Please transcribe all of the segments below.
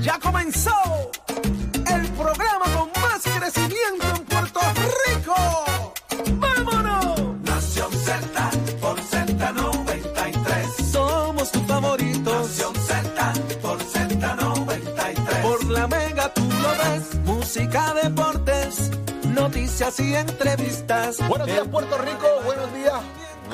Ya comenzó el programa con más crecimiento en Puerto Rico. ¡Vámonos! Nación Z por Z93. Somos tus favoritos. Nación Z por Z93. Por la mega tú lo ves. Música, deportes, noticias y entrevistas. Buenos días Puerto Rico, buenos días.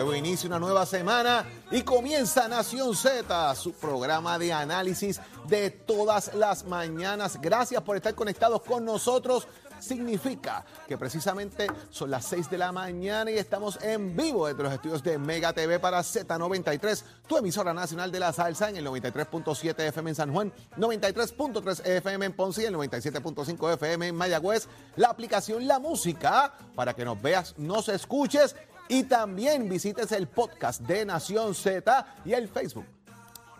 Nuevo inicio, una nueva semana y comienza Nación Z, su programa de análisis de todas las mañanas. Gracias por estar conectados con nosotros. Significa que precisamente son las 6 de la mañana y estamos en vivo desde los estudios de Mega TV para Z93, tu emisora nacional de la salsa en el 93.7 FM en San Juan, 93.3 FM en Ponce y el 97.5 FM en Mayagüez. La aplicación La Música para que nos veas, nos escuches y también visites el podcast de Nación Z y el Facebook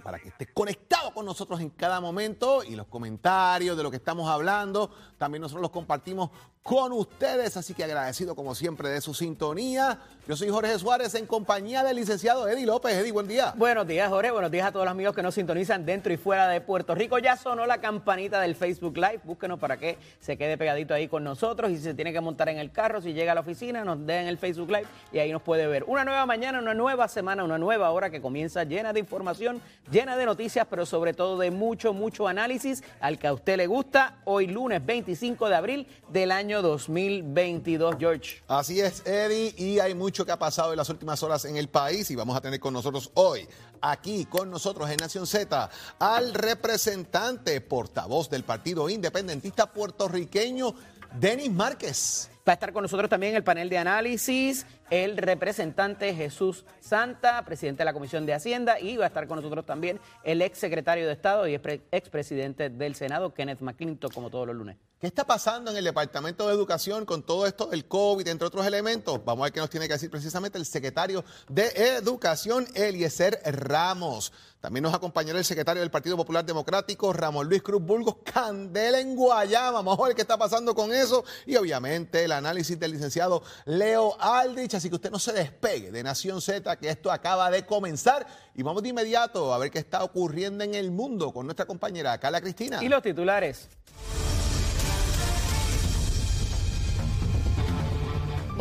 para que estés conectado con nosotros en cada momento y los comentarios de lo que estamos hablando. También nosotros los compartimos con ustedes, así que agradecido como siempre de su sintonía. Yo soy Jorge Suárez en compañía del licenciado Eddie López. Eddie, buen día. Buenos días, Jorge. Buenos días a todos los amigos que nos sintonizan dentro y fuera de Puerto Rico. Ya sonó la campanita del Facebook Live. Búsquenos para que se quede pegadito ahí con nosotros. Y si se tiene que montar en el carro, si llega a la oficina, nos den el Facebook Live y ahí nos puede ver. Una nueva mañana, una nueva semana, una nueva hora que comienza llena de información, llena de noticias, pero sobre todo de mucho, mucho análisis al que a usted le gusta. Hoy lunes 25 de abril del año 2022, George. Así es, Eddie, y hay mucho que ha pasado en las últimas horas en el país y vamos a tener con nosotros hoy, aquí con nosotros en Nación Z, al representante portavoz del Partido Independentista puertorriqueño, Denis Márquez. Va a estar con nosotros también el panel de análisis, el representante Jesús Santa, presidente de la Comisión de Hacienda, y va a estar con nosotros también el ex secretario de Estado y expresidente del Senado, Kenneth McClintock, como todos los lunes. ¿Qué está pasando en el Departamento de Educación con todo esto del COVID, entre otros elementos? Vamos a ver qué nos tiene que decir precisamente el secretario de Educación, Eliezer Ramos. También nos acompañará el secretario del Partido Popular Democrático, Ramón Luis Cruz Burgos, Candela en Guayama. Vamos a ver qué está pasando con eso. Y obviamente el análisis del licenciado Leo Aldrich. Así que usted no se despegue de Nación Z, que esto acaba de comenzar. Y vamos de inmediato a ver qué está ocurriendo en el mundo con nuestra compañera Carla Cristina. Y los titulares.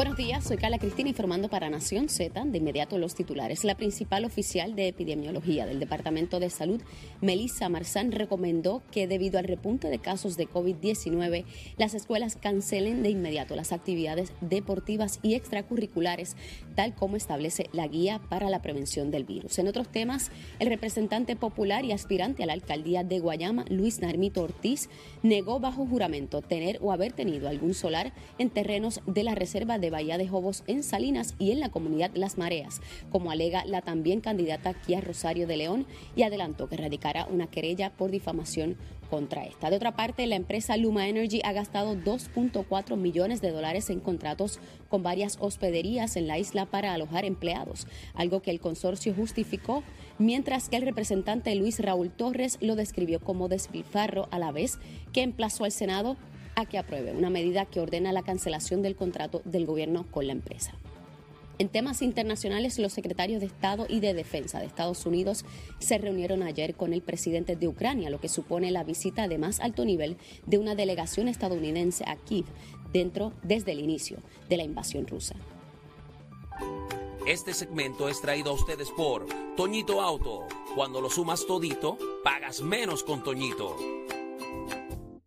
Buenos días, soy Carla Cristina informando para Nación Z. De inmediato los titulares. La principal oficial de epidemiología del Departamento de Salud, Melissa Marzán, recomendó que debido al repunte de casos de COVID-19, las escuelas cancelen de inmediato las actividades deportivas y extracurriculares, tal como establece la guía para la prevención del virus. En otros temas, el representante popular y aspirante a la alcaldía de Guayama, Luis Narmito Ortiz, negó bajo juramento tener o haber tenido algún solar en terrenos de la Reserva de Bahía de Jobos en Salinas y en la comunidad Las Mareas, como alega la también candidata Kia Rosario de León, y adelantó que radicará una querella por difamación contra esta. De otra parte, la empresa Luma Energy ha gastado 2.4 millones de dólares en contratos con varias hospederías en la isla para alojar empleados, algo que el consorcio justificó, mientras que el representante Luis Raúl Torres lo describió como despilfarro a la vez que emplazó al Senado a que apruebe una medida que ordena la cancelación del contrato del gobierno con la empresa. En temas internacionales, los secretarios de Estado y de Defensa de Estados Unidos se reunieron ayer con el presidente de Ucrania, lo que supone la visita de más alto nivel de una delegación estadounidense a Kiev dentro desde el inicio de la invasión rusa. Este segmento es traído a ustedes por Toñito Auto. Cuando lo sumas todito, pagas menos con Toñito.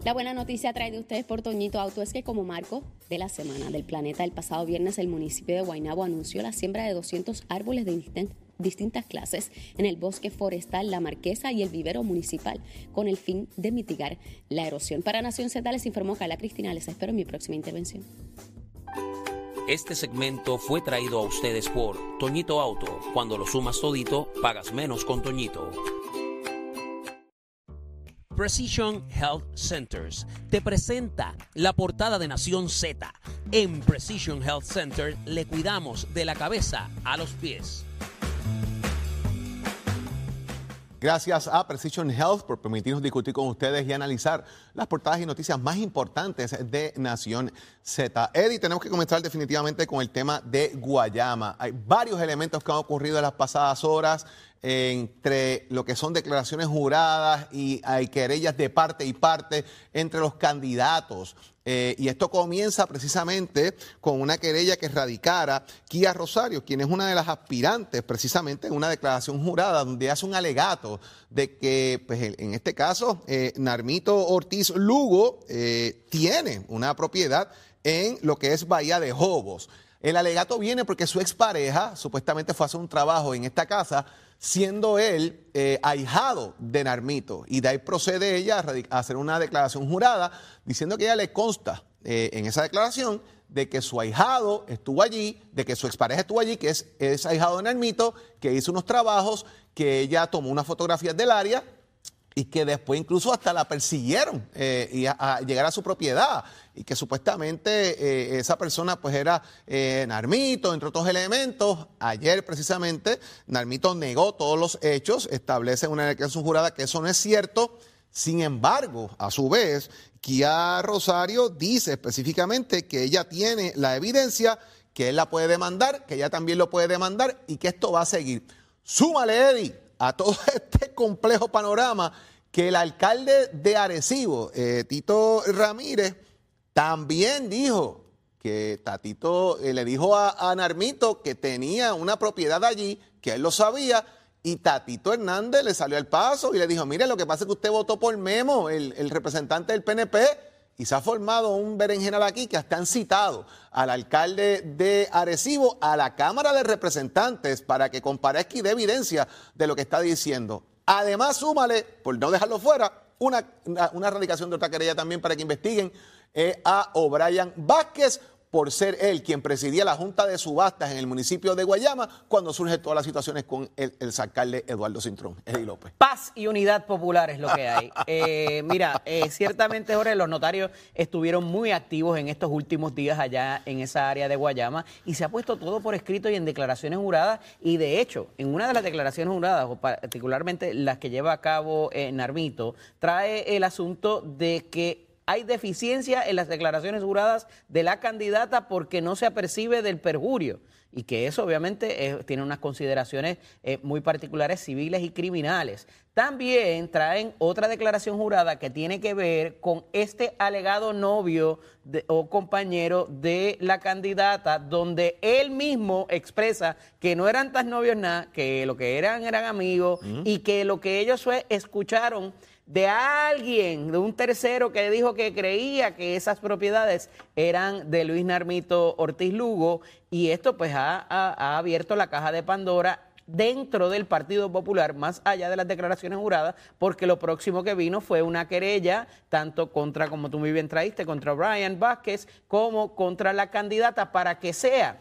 La buena noticia trae de ustedes por Toñito Auto es que como marco de la Semana del Planeta, el pasado viernes el municipio de Guaynabo anunció la siembra de 200 árboles de distintas clases en el bosque forestal La Marquesa y el vivero municipal con el fin de mitigar la erosión. Para Nación Z les informó Carla Cristina. Les espero en mi próxima intervención. Este segmento fue traído a ustedes por Toñito Auto. Cuando lo sumas todito, pagas menos con Toñito. Precision Health Centers te presenta la portada de Nación Z. En Precision Health Center le cuidamos de la cabeza a los pies. Gracias a Precision Health por permitirnos discutir con ustedes y analizar las portadas y noticias más importantes de Nación Z. Eddie, tenemos que comenzar definitivamente con el tema de Guayama. Hay varios elementos que han ocurrido en las pasadas horas. Entre lo que son declaraciones juradas y hay querellas de parte y parte entre los candidatos. Eh, y esto comienza precisamente con una querella que radicara Kia Rosario, quien es una de las aspirantes precisamente en una declaración jurada donde hace un alegato de que, pues, en este caso, eh, Narmito Ortiz Lugo eh, tiene una propiedad en lo que es Bahía de Jobos. El alegato viene porque su expareja supuestamente fue a hacer un trabajo en esta casa, siendo él eh, ahijado de Narmito. Y de ahí procede ella a, hacer una declaración jurada diciendo que ella le consta eh, en esa declaración de que su ahijado estuvo allí, de que su expareja estuvo allí, que es, es ahijado de Narmito, que hizo unos trabajos, que ella tomó unas fotografías del área y que después incluso hasta la persiguieron eh, y a, llegar a su propiedad y que supuestamente eh, esa persona pues era eh, Narmito, entre otros elementos. Ayer precisamente Narmito negó todos los hechos, establece una declaración jurada que eso no es cierto. Sin embargo, a su vez, Kia Rosario dice específicamente que ella tiene la evidencia, que él la puede demandar, que ella también lo puede demandar y que esto va a seguir. Súmale, Eddie a todo este complejo panorama que el alcalde de Arecibo, eh, Tito Ramírez, también dijo que Tatito eh, le dijo a, Narmito que tenía una propiedad allí, que él lo sabía, y Tatito Hernández le salió al paso y le dijo, mire, lo que pasa es que usted votó por Memo, el, el representante del PNP, y se ha formado un berenjenal aquí que hasta han citado al alcalde de Arecibo a la Cámara de Representantes para que comparezca y dé evidencia de lo que está diciendo. Además, súmale, por no dejarlo fuera, una, una, radicación de otra querella también para que investiguen eh, a O'Brien Vázquez por ser él quien presidía la Junta de Subastas en el municipio de Guayama cuando surgen todas las situaciones con el, el alcalde Eduardo Cintrón, Eddie López. Paz y unidad popular es lo que hay. Eh, mira, eh, ciertamente, Jorge, los notarios estuvieron muy activos en estos últimos días allá en esa área de Guayama y se ha puesto todo por escrito y en declaraciones juradas y de hecho, en una de las declaraciones juradas, o particularmente las que lleva a cabo eh, Narmito, trae el asunto de que hay deficiencia en las declaraciones juradas de la candidata porque no se apercibe del perjurio y que eso obviamente tiene unas consideraciones eh, muy particulares civiles y criminales. También traen otra declaración jurada que tiene que ver con este alegado novio o compañero de la candidata, donde él mismo expresa que no eran tan novios nada, que lo que eran eran amigos y que lo que ellos escucharon de alguien, de un tercero que dijo que creía que esas propiedades eran de Luis Narmito Ortiz Lugo y esto pues ha, abierto la caja de Pandora dentro del Partido Popular, más allá de las declaraciones juradas, porque lo próximo que vino fue una querella, tanto contra, como tú muy bien traíste, contra Brian Vázquez, como contra la candidata, para que sea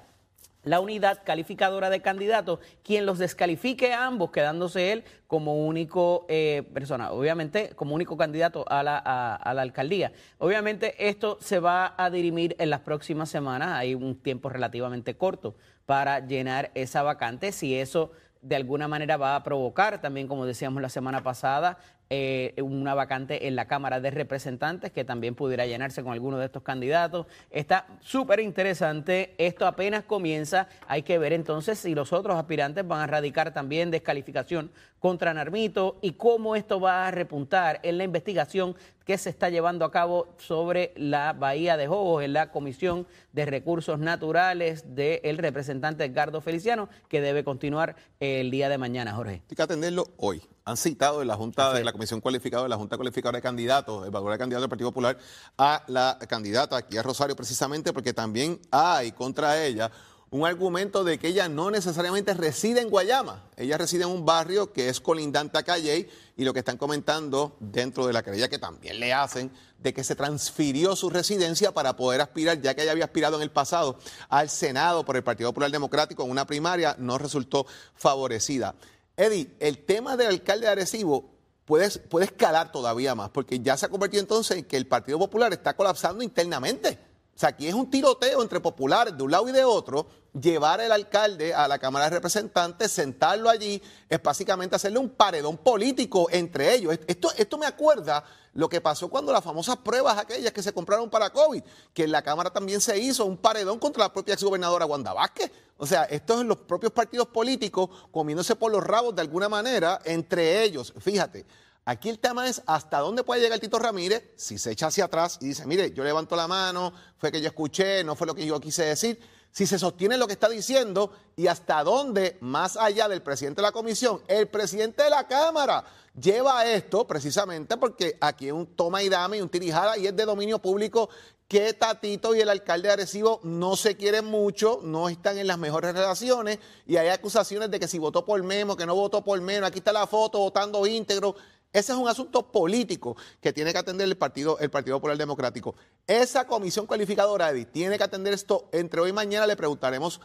la unidad calificadora de candidatos, quien los descalifique a ambos, quedándose él como único eh, persona, obviamente como único candidato a la, a, la alcaldía. Obviamente esto se va a dirimir en las próximas semanas, hay un tiempo relativamente corto para llenar esa vacante, si eso de alguna manera va a provocar también, como decíamos la semana pasada, eh, una vacante en la Cámara de Representantes que también pudiera llenarse con alguno de estos candidatos. Está súper interesante. Esto apenas comienza. Hay que ver entonces si los otros aspirantes van a radicar también descalificación contra Narmito y cómo esto va a repuntar en la investigación que se está llevando a cabo sobre la Bahía de Jobos en la Comisión de Recursos Naturales del representante Edgardo Feliciano, que debe continuar el día de mañana, Jorge. Hay que atenderlo hoy. Han citado en la Junta de la Comisión Cualificada, de la Junta Cualificadora de Candidatos, el valor de candidato del Partido Popular, a la candidata aquí a Rosario, precisamente porque también hay contra ella un argumento de que ella no necesariamente reside en Guayama. Ella reside en un barrio que es colindante a Calle y lo que están comentando dentro de la querella que también le hacen de que se transfirió su residencia para poder aspirar, ya que ella había aspirado en el pasado al Senado por el Partido Popular Democrático en una primaria, no resultó favorecida. Eddie, el tema del alcalde de Arecibo puede, puede escalar todavía más, porque ya se ha convertido entonces en que el Partido Popular está colapsando internamente O sea, aquí es un tiroteo entre populares de un lado y de otro. Llevar el alcalde a la Cámara de Representantes, sentarlo allí, es básicamente hacerle un paredón político entre ellos. Esto, esto me acuerda lo que pasó cuando las famosas pruebas aquellas que se compraron para COVID, que en la Cámara también se hizo un paredón contra la propia exgobernadora Wanda Vázquez. O sea, esto es los propios partidos políticos comiéndose por los rabos de alguna manera entre ellos. Fíjate, Aquí el tema es hasta dónde puede llegar Tito Ramírez si se echa hacia atrás y dice, mire, yo levanto la mano, fue que yo escuché, no fue lo que yo quise decir. Si se sostiene lo que está diciendo y hasta dónde, más allá del presidente de la comisión, el presidente de la Cámara lleva esto precisamente porque aquí es un toma y dame y un tirijada y es de dominio público que Tatito y el alcalde de Arecibo no se quieren mucho, no están en las mejores relaciones y hay acusaciones de que si votó por Memo, que no votó por Memo, aquí está la foto votando íntegro. Ese es un asunto político que tiene que atender el Partido, el Partido Popular Democrático. Esa comisión calificadora, Edith, tiene que atender esto. Entre hoy y mañana le preguntaremos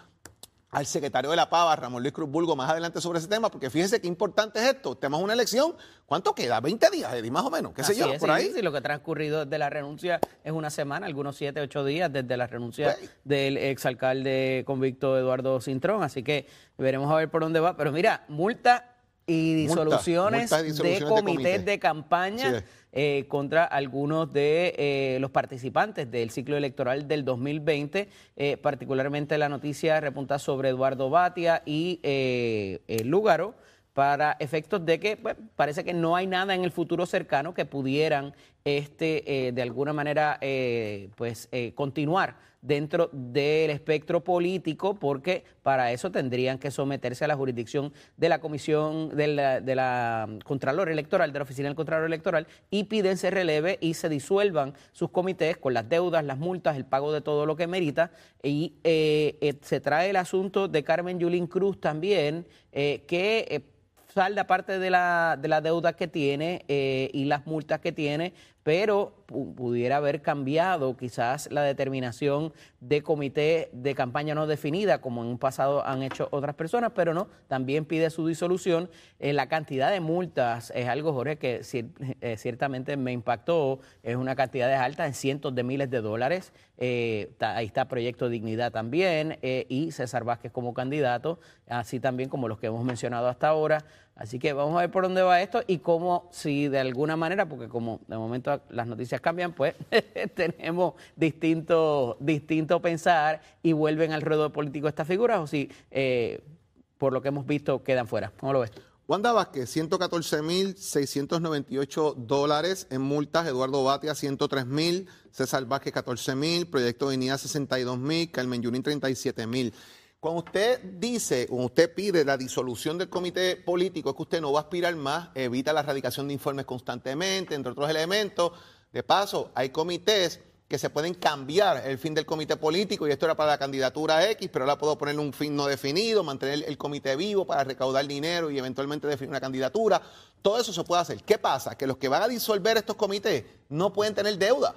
al secretario de la Pava, Ramón Luis Cruz Bulgo, más adelante sobre ese tema, porque fíjense qué importante es esto. Tenemos una elección, ¿cuánto queda? 20 días, Edith, más o menos, qué sé yo, por ahí. Sí, lo que ha transcurrido desde la renuncia es una semana, algunos 7, 8 días desde la renuncia pues. del exalcalde convicto Eduardo Cintrón, así que veremos a ver por dónde va. Pero mira, multa y disoluciones, de, comités de, campaña eh, contra algunos de eh, los participantes del ciclo electoral del 2020, eh, particularmente la noticia repunta sobre Eduardo Batia y Lúgaro para efectos de que pues, parece que no hay nada en el futuro cercano que pudieran este de alguna manera pues continuar dentro del espectro político, porque para eso tendrían que someterse a la jurisdicción de la Comisión de la, Contralor Electoral, de la Oficina del Contralor Electoral, y piden se releve y se disuelvan sus comités con las deudas, las multas, el pago de todo lo que merita. Y eh, eh, se trae el asunto de Carmen Yulín Cruz también, eh, que salda parte de la, de la deuda que tiene y las multas que tiene pero pudiera haber cambiado quizás la determinación de comité de campaña no definida, como en un pasado han hecho otras personas, pero no, también pide su disolución. Eh, la cantidad de multas es algo, Jorge, que eh, ciertamente me impactó, es una cantidad de alta en cientos de miles de dólares. Eh, ahí está Proyecto Dignidad también y César Vázquez como candidato, así también como los que hemos mencionado hasta ahora. Así que vamos a ver por dónde va esto y cómo, si de alguna manera, porque como de momento las noticias cambian, pues tenemos distinto, distinto pensar y vuelven al ruedo político estas figuras o si, eh, por lo que hemos visto, quedan fuera. ¿Cómo lo ves? Wanda Vázquez, 114.698 dólares en multas. Eduardo Batia, 103.000. César Vázquez, 14.000. Proyecto de 62.000. Carmen Yunín, 37.000. Cuando usted dice, cuando usted pide la disolución del comité político, es que usted no va a aspirar más, evita la erradicación de informes constantemente, entre otros elementos. De paso, hay comités que se pueden cambiar el fin del comité político y esto era para la candidatura X, pero ahora puedo poner un fin no definido, mantener el comité vivo para recaudar dinero y eventualmente definir una candidatura. Todo eso se puede hacer. ¿Qué pasa? Que los que van a disolver estos comités no pueden tener deuda.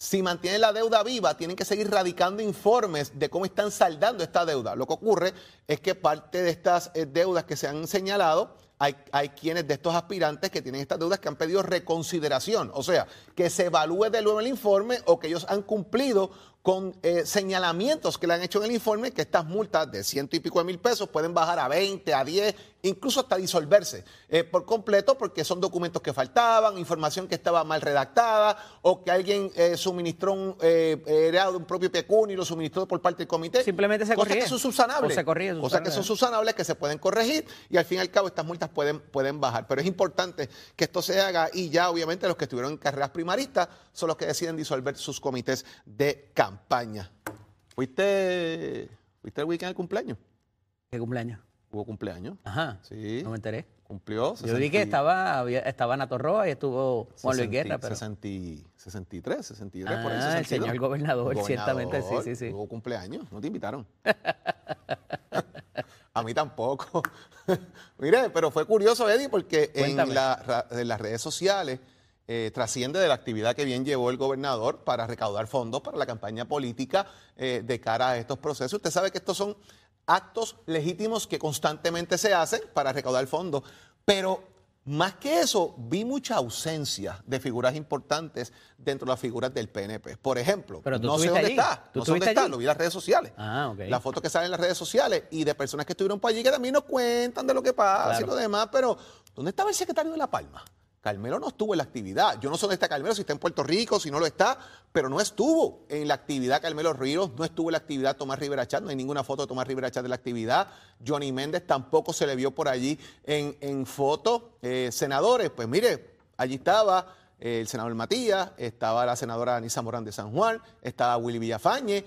Si mantienen la deuda viva, tienen que seguir radicando informes de cómo están saldando esta deuda. Lo que ocurre es que parte de estas eh, deudas que se han señalado, hay, hay, quienes de estos aspirantes que tienen estas deudas que han pedido reconsideración, o sea, que se evalúe de nuevo el informe o que ellos han cumplido con eh, señalamientos que le han hecho en el informe que estas multas de ciento y pico de mil pesos pueden bajar a 20, a 10, incluso hasta disolverse eh, por completo porque son documentos que faltaban, información que estaba mal redactada o que alguien eh, suministró un, era de un propio pecunio y lo suministró por parte del comité. Simplemente se Cosas que son subsanables. se Cosas que son subsanables que se pueden corregir y al fin y al cabo estas multas pueden, pueden bajar. Pero es importante que esto se haga y ya obviamente los que estuvieron en carreras primaristas son los que deciden disolver sus comités de campo. España. ¿Fuiste, ¿Fuiste el weekend del cumpleaños? ¿Qué cumpleaños? Hubo cumpleaños. Ajá. Sí. No me enteré. Cumplió. Yo vi que estaba, había, estaba Nato Roa y estuvo Juan Luis Guerra. Pero... 63, 63, por ahí. Ah, el señor gobernador, ciertamente, sí, sí, sí. Hubo cumpleaños, no te invitaron. A mí tampoco. Mire, pero fue curioso, Eddie, porque en, la, en las redes sociales eh, trasciende de la actividad que bien llevó el gobernador para recaudar fondos para la campaña política eh, de cara a estos procesos. Usted sabe que estos son actos legítimos que constantemente se hacen para recaudar fondos, pero Más que eso, vi mucha ausencia de figuras importantes dentro de las figuras del PNP. Por ejemplo, Pero no sé dónde allí. está, ¿Tú no sé dónde está, lo vi en las redes sociales. Ah, ok. Las fotos que salen en las redes sociales y de personas que estuvieron por allí que también nos cuentan de lo que pasa y lo demás, pero ¿dónde estaba el secretario de La Palma? Carmelo no estuvo en la actividad. Yo no sé dónde está Carmelo, si está en Puerto Rico, si no lo está, pero no estuvo en la actividad Carmelo Ríos, no estuvo en la actividad Tomás Rivera Chat, no hay ninguna foto de Tomás Rivera Chat de la actividad. Johnny Méndez tampoco se le vio por allí en, en foto. Eh, senadores, pues mire, allí estaba eh, el senador Matías, estaba la senadora Anisa Morán de San Juan, estaba Willy Villafañe,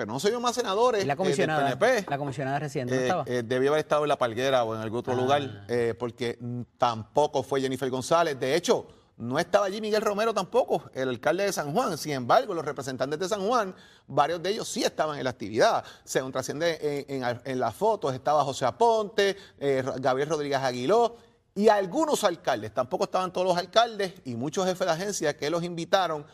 pero no se vio más senadores Y la eh, del comisionada, PNP. la comisionada reciente, ¿no Eh, estaba? eh, debió haber estado en La Palguera o en algún otro Ah. lugar, eh, porque tampoco fue Jennifer González. De hecho, no estaba allí Miguel Romero tampoco, el alcalde de San Juan. Sin embargo, los representantes de San Juan, varios de ellos sí estaban en la actividad. Según trasciende en, en- en las fotos, estaba José Aponte, eh, Gabriel Rodríguez Aguiló y algunos alcaldes. Tampoco estaban todos los alcaldes y muchos jefes de agencia que los invitaron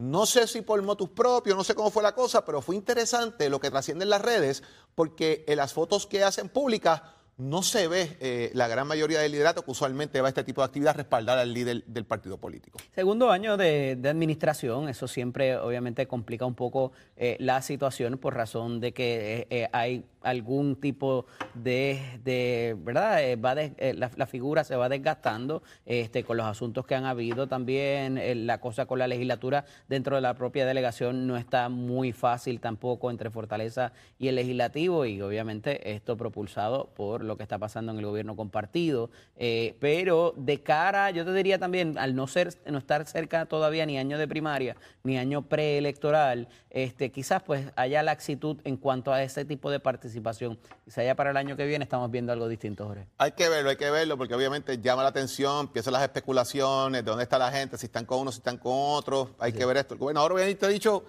no sé si por motus propio, no sé cómo fue la cosa, pero fue interesante lo que trasciende en las redes, porque en las fotos que hacen públicas no se ve eh, la gran mayoría del liderato que usualmente va a este tipo de actividad respaldar al líder del partido político. Segundo año de, administración, eso siempre obviamente complica un poco eh, la situación por razón de que eh, hay algún tipo de, de ¿verdad? Eh, va des- eh, la, figura se va desgastando este, con los asuntos que han habido también, eh, la cosa con la legislatura dentro de la propia delegación no está muy fácil tampoco entre Fortaleza y el legislativo y obviamente esto propulsado por lo que está pasando en el gobierno compartido, pero de cara, yo te diría también, al no ser, no estar cerca todavía ni año de primaria, ni año preelectoral, este, quizás pues haya laxitud en cuanto a ese tipo de participación. Quizás ya para el año que viene estamos viendo algo distinto, Jorge. Hay que verlo, hay que verlo, porque obviamente llama la atención, empiezan las especulaciones, de dónde está la gente, si están con uno, si están con otro, hay que ver esto. El gobernador obviamente ha dicho,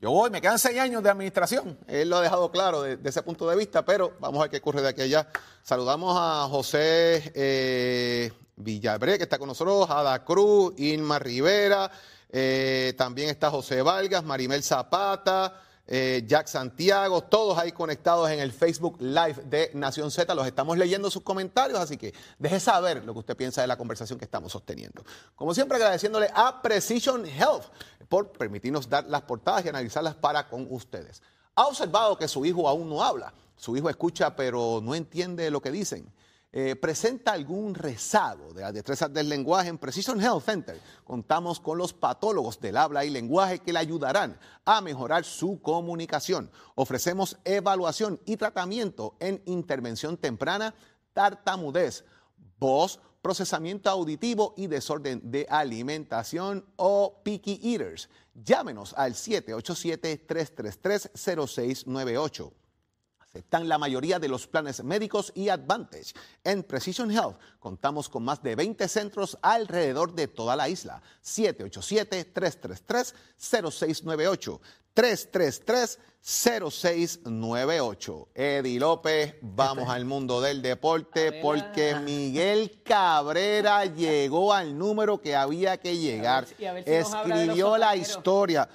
yo voy, me quedan seis años de administración, él lo ha dejado claro de, de ese punto de vista, pero vamos a ver qué ocurre de aquí a allá. Saludamos a José eh, Villabré, que está con nosotros, Ada Cruz, Irma Rivera, eh, también está José Vargas, Marimel Zapata, eh, Jack Santiago, todos ahí conectados en el Facebook Live de Nación Z. Los estamos leyendo sus comentarios, así que deje saber lo que usted piensa de la conversación que estamos sosteniendo. Como siempre, agradeciéndole a Precision Health por permitirnos dar las portadas y analizarlas para con ustedes. Ha observado que su hijo aún no habla. Su hijo escucha, pero no entiende lo que dicen. Eh, presenta algún rezago de las destrezas del lenguaje en Precision Health Center. Contamos con los patólogos del habla y lenguaje que le ayudarán a mejorar su comunicación. Ofrecemos evaluación y tratamiento en intervención temprana, tartamudez, voz, procesamiento auditivo y desorden de alimentación o picky eaters. Llámenos al 787-333-0698. Aceptan la mayoría de los planes médicos y Advantage. En Precision Health contamos con más de 20 centros alrededor de toda la isla. 787-333-0698. 333-0698. Eddie López, vamos al mundo del deporte porque Miguel Cabrera llegó al número que había que llegar. y a ver Escribió la historia.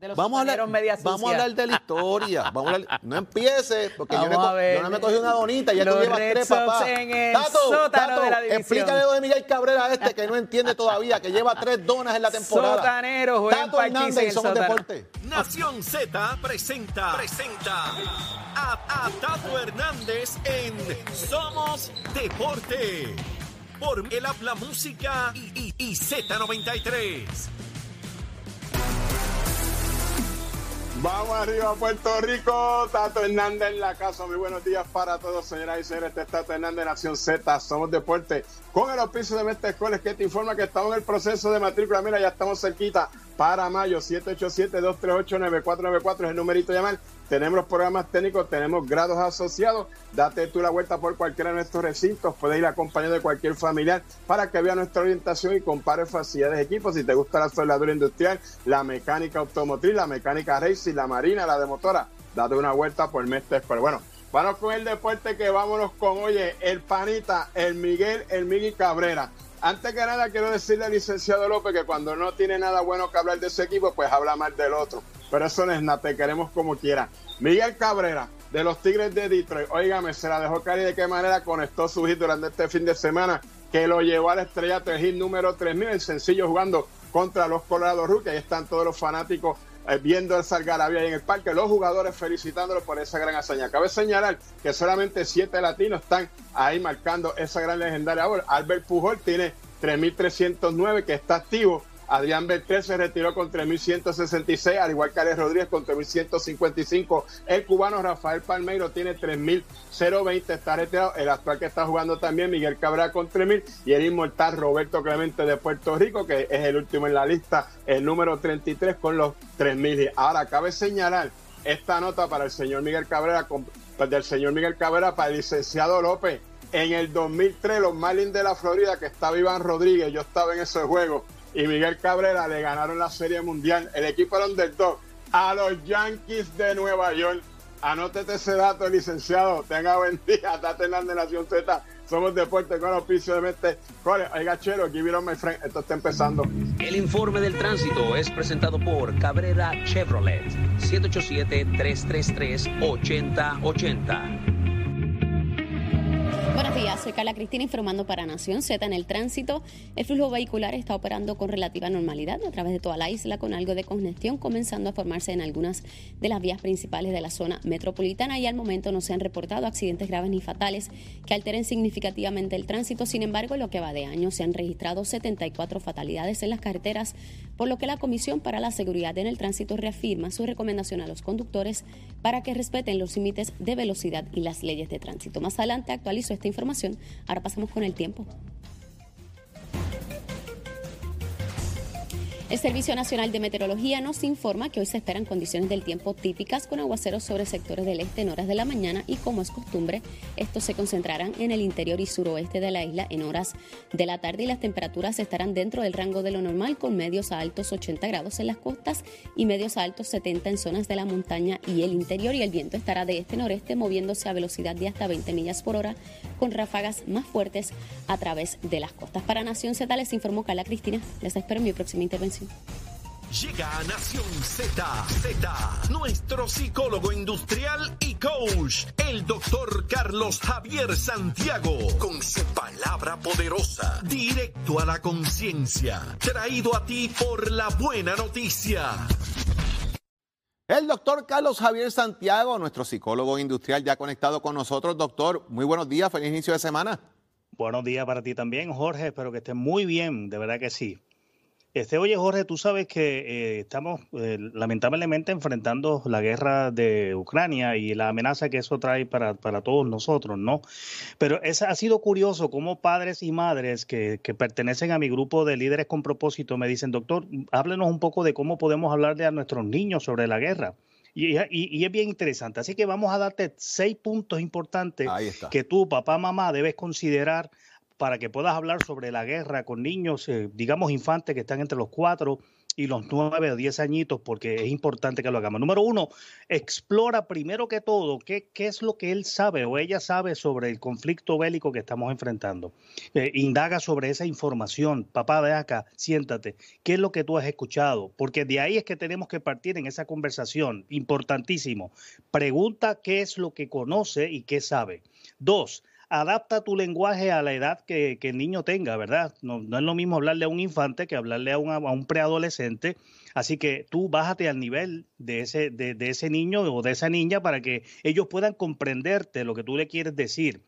De los Vamos a, hablar, vamos a hablar de la historia. Vamos a hablar- no empiece, porque yo, Vamos no he a co- ver. yo no me cogí una donita, ya tú Los llevas Red tres, Sox papá. en el Tato, Tato, de la explícale lo de Miguel Cabrera a este que no entiende todavía, que lleva tres donas en la temporada. Sotaneros, juegan Tato Hernández en y Somos. Deporte. Nación Z presenta, presenta a, a Tato Hernández en Somos Deporte. Por el habla música y, y- y Z93. Vamos arriba a Puerto Rico, Tato Hernández en la casa. Muy buenos días para todos, señoras y señores. Este es Tato Hernández, Nación Z. Somos Deporte con el auspicio de Mestre Escuelas que te informa que estamos en el proceso de matrícula. Mira, ya estamos cerquita para mayo. 787-238-9494 es el numerito llamar. Tenemos los programas técnicos, tenemos grados asociados. Date tú la vuelta por cualquiera de nuestros recintos. Puedes ir acompañado de cualquier familiar para que vea nuestra orientación y compare facilidades de equipos. Si te gusta la soldadura industrial, la mecánica automotriz, la mecánica racing, la marina, la de motora, date una vuelta por Mestre Escuela. Bueno, vamos con el deporte que vámonos con, oye, el panita, el Miguel, el Miguel Cabrera. Antes que nada, quiero decirle al licenciado López que cuando no tiene nada bueno que hablar de ese equipo, pues habla mal del otro. Pero eso no es nada, te queremos como quiera. Miguel Cabrera, de los Tigres de Detroit, óigame, se la dejó caer de qué manera conectó su hit durante este fin de semana que lo llevó a la estrella de hit número 3000, el sencillo jugando contra los Colorado Rookies. Ahí están todos los fanáticos eh, viendo el Salgarabia en el parque, los jugadores felicitándolo por esa gran hazaña. Cabe señalar que solamente siete latinos están ahí marcando esa gran legendaria obra. Albert Pujol tiene 3.309 que está activo Adrián Beltré se retiró con 3.166, al igual que Alex Rodríguez con 3.155. El cubano Rafael Palmeiro tiene 3.020, está retirado. El actual que está jugando también, Miguel Cabrera con 3.000. Y el inmortal Roberto Clemente de Puerto Rico, que es el último en la lista, el número 33 con los 3.000. Ahora, cabe señalar esta nota para el señor Miguel Cabrera, pues, del señor Miguel Cabrera para el licenciado López. En el 2003, los Marlins de la Florida, que estaba Iván Rodríguez, yo estaba en ese juego y Miguel Cabrera le ganaron la Serie Mundial, el equipo era underdog, a los Yankees de Nueva York. Anótete ese dato, licenciado. Tenga buen día. En la Nación Z. Somos deporte con oficio de mente. Oiga, chero, give it on my friend. Esto está empezando. El informe del tránsito es presentado por Cabrera Chevrolet. 787-333-8080. Buenos días, soy Carla Cristina informando para Nación Z en el tránsito. El flujo vehicular está operando con relativa normalidad a través de toda la isla con algo de congestión comenzando a formarse en algunas de las vías principales de la zona metropolitana y al momento no se han reportado accidentes graves ni fatales que alteren significativamente el tránsito. Sin embargo, en lo que va de año se han registrado 74 fatalidades en las carreteras, por lo que la Comisión para la Seguridad en el Tránsito reafirma su recomendación a los conductores para que respeten los límites de velocidad y las leyes de tránsito. Más adelante actualizo esta información. Ahora pasamos con el tiempo. El Servicio Nacional de Meteorología nos informa que hoy se esperan condiciones del tiempo típicas con aguaceros sobre sectores del este en horas de la mañana y como es costumbre, estos se concentrarán en el interior y suroeste de la isla en horas de la tarde y las temperaturas estarán dentro del rango de lo normal con medios a altos 80 grados en las costas y medios a altos 70 en zonas de la montaña y el interior y el viento estará de este noreste moviéndose a velocidad de hasta 20 millas por hora con ráfagas más fuertes a través de las costas. Para Nación Z les informó Carla Cristina. Les espero en mi próxima intervención. Llega a Nación Z, Z, nuestro psicólogo industrial y coach, el doctor Carlos Javier Santiago, con su palabra poderosa, directo a la conciencia, traído a ti por la buena noticia. El doctor Carlos Javier Santiago, nuestro psicólogo industrial, ya conectado con nosotros. Doctor, muy buenos días, feliz inicio de semana. Buenos días para ti también, Jorge. Espero que estés muy bien, de verdad que sí. Este, oye, Jorge, tú sabes que eh, estamos eh, lamentablemente enfrentando la guerra de Ucrania y la amenaza que eso trae para, para todos nosotros, ¿no? Pero es, ha sido curioso cómo padres y madres que, que, pertenecen a mi grupo de líderes con propósito me dicen, doctor, háblenos un poco de cómo podemos hablarle a nuestros niños sobre la guerra. Y, y, y, es bien interesante. Así que vamos a darte seis puntos importantes que tú, papá, mamá, debes considerar para que puedas hablar sobre la guerra con niños, eh, digamos infantes que están entre los cuatro y los nueve o diez añitos, porque es importante que lo hagamos. Número uno, explora primero que todo qué, qué es lo que él sabe o ella sabe sobre el conflicto bélico que estamos enfrentando. Eh, indaga sobre esa información. Papá, de acá, siéntate. ¿Qué es lo que tú has escuchado? Porque de ahí es que tenemos que partir en esa conversación. Importantísimo. Pregunta qué es lo que conoce y qué sabe. Dos, adapta tu lenguaje a la edad que, el niño tenga, ¿verdad? No, es lo mismo hablarle a un infante que hablarle a, un preadolescente. Así que tú bájate al nivel de ese, de, de ese niño o de esa niña para que ellos puedan comprenderte lo que tú le quieres decir.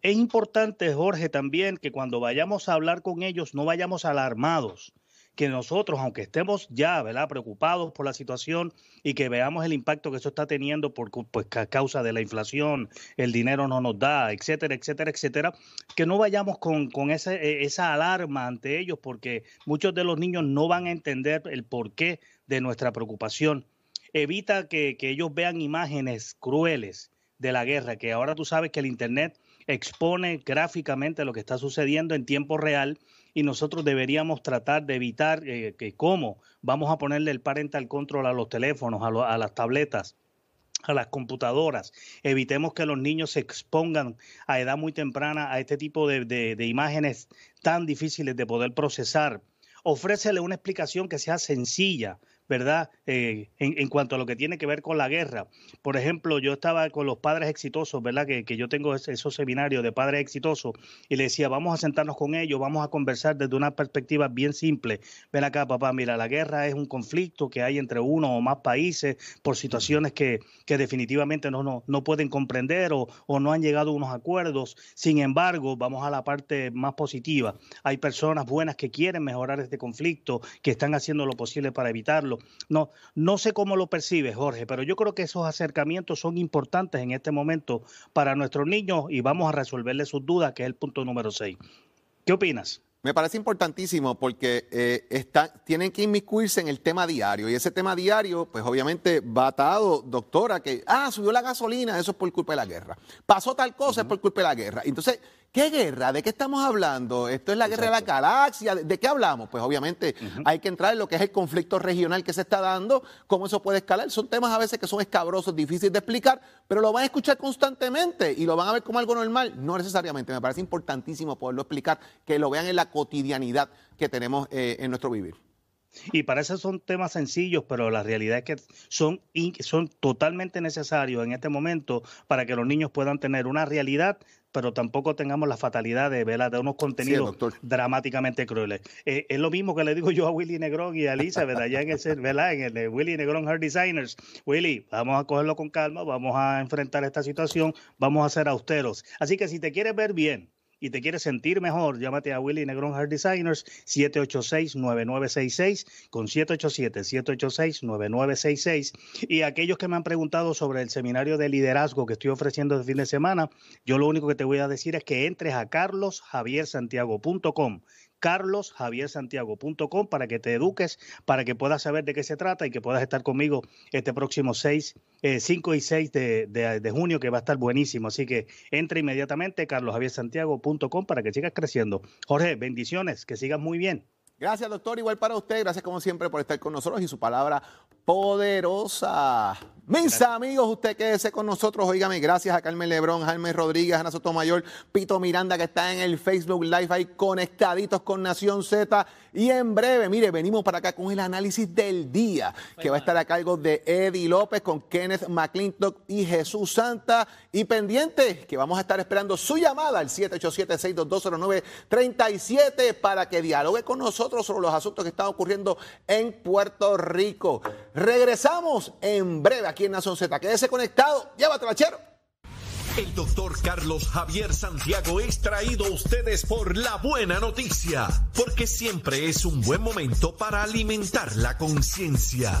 Es importante, Jorge, también que cuando vayamos a hablar con ellos no vayamos alarmados que nosotros, aunque estemos ya ¿verdad? preocupados por la situación y que veamos el impacto que eso está teniendo por pues, a causa de la inflación, el dinero no nos da, etcétera, etcétera, etcétera, que no vayamos con, con e, esa alarma ante ellos porque muchos de los niños no van a entender el porqué de nuestra preocupación. Evita que, que ellos vean imágenes crueles de la guerra, que ahora tú sabes que el Internet expone gráficamente lo que está sucediendo en tiempo real y nosotros deberíamos tratar de evitar eh, que cómo vamos a ponerle el parental control a los teléfonos, a, las tabletas a las computadoras. Evitemos que los niños se expongan a edad muy temprana a este tipo de, de imágenes tan difíciles de poder procesar. Ofrécele una explicación que sea sencilla ¿verdad? Eh, en, cuanto a lo que tiene que ver con la guerra. Por ejemplo, yo estaba con los padres exitosos, ¿verdad? Que, que yo tengo esos seminarios de padres exitosos y le decía, vamos a sentarnos con ellos, vamos a conversar desde una perspectiva bien simple. Ven acá, papá, mira, la guerra es un conflicto que hay entre uno o más países por situaciones que, que definitivamente no, no, no pueden comprender o, o no han llegado a unos acuerdos. Sin embargo, vamos a la parte más positiva. Hay personas buenas que quieren mejorar este conflicto, que están haciendo lo posible para evitarlo. No, no sé cómo lo percibes, Jorge, pero yo creo que esos acercamientos son importantes en este momento para nuestros niños y vamos a resolverles sus dudas, que es el punto número 6. ¿Qué opinas? Me parece importantísimo porque eh, tienen que inmiscuirse en el tema diario y ese tema diario, pues obviamente va atado, doctora, que, ah, subió la gasolina, eso es por culpa de la guerra. Pasó tal cosa, es por culpa de la guerra. Entonces, ¿Qué guerra? ¿De qué estamos hablando? ¿Esto es la guerra de la galaxia? ¿De, qué hablamos? Pues obviamente hay que entrar en lo que es el conflicto regional que se está dando, cómo eso puede escalar. Son temas a veces que son escabrosos, difíciles de explicar, pero lo van a escuchar constantemente y lo van a ver como algo normal. No necesariamente, me parece importantísimo poderlo explicar, que lo vean en la cotidianidad que tenemos eh, en nuestro vivir. Y para eso son temas sencillos, pero la realidad es que son, son totalmente necesarios en este momento para que los niños puedan tener una realidad pero tampoco tengamos la fatalidad de, de unos contenidos dramáticamente crueles. Eh, es lo mismo que le digo yo a Willy Negrón y a Elizabeth allá en el, ¿verdad? en el de Willy Negrón Her Designers. Willy, vamos a cogerlo con calma, vamos a enfrentar esta situación, vamos a ser austeros. Así que si te quieres ver bien, y te quieres sentir mejor, llámate a Willy Negrón Hair Designers 786-9966 con 787-786-9966. Y aquellos que me han preguntado sobre el seminario de liderazgo que estoy ofreciendo el fin de semana, yo lo único que te voy a decir es que entres a carlosjaviersantiago.com carlosjaviersantiago.com para que te eduques, para que puedas saber de qué se trata y que puedas estar conmigo este próximo 6, 5 eh, y 6 de, de, junio, que va a estar buenísimo. Así que entre inmediatamente carlosjaviersantiago.com para que sigas creciendo. Jorge, bendiciones, que sigas muy bien. Gracias, doctor. Igual para usted. Gracias, como siempre, por estar con nosotros y su palabra poderosa. Mis amigos, usted quédese con nosotros. Óigame, gracias a Carmen Lebrón, Jaime Rodríguez, Ana Sotomayor, Pito Miranda, que está en el Facebook Live ahí conectaditos con Nación Z. Y en breve, mire, venimos para acá con el análisis del día, que va a estar a cargo de Eddie López con Kenneth McClintock y Jesús Santa. Y pendiente, que vamos a estar esperando su llamada al 787-62209-37 para que dialogue con nosotros sobre los asuntos que están ocurriendo en Puerto Rico. Regresamos en breve aquí en Nación Z. Quédese conectado. Llévate, bachero. El doctor Carlos Javier Santiago es traído a ustedes por la buena noticia, porque siempre es un buen momento para alimentar la conciencia.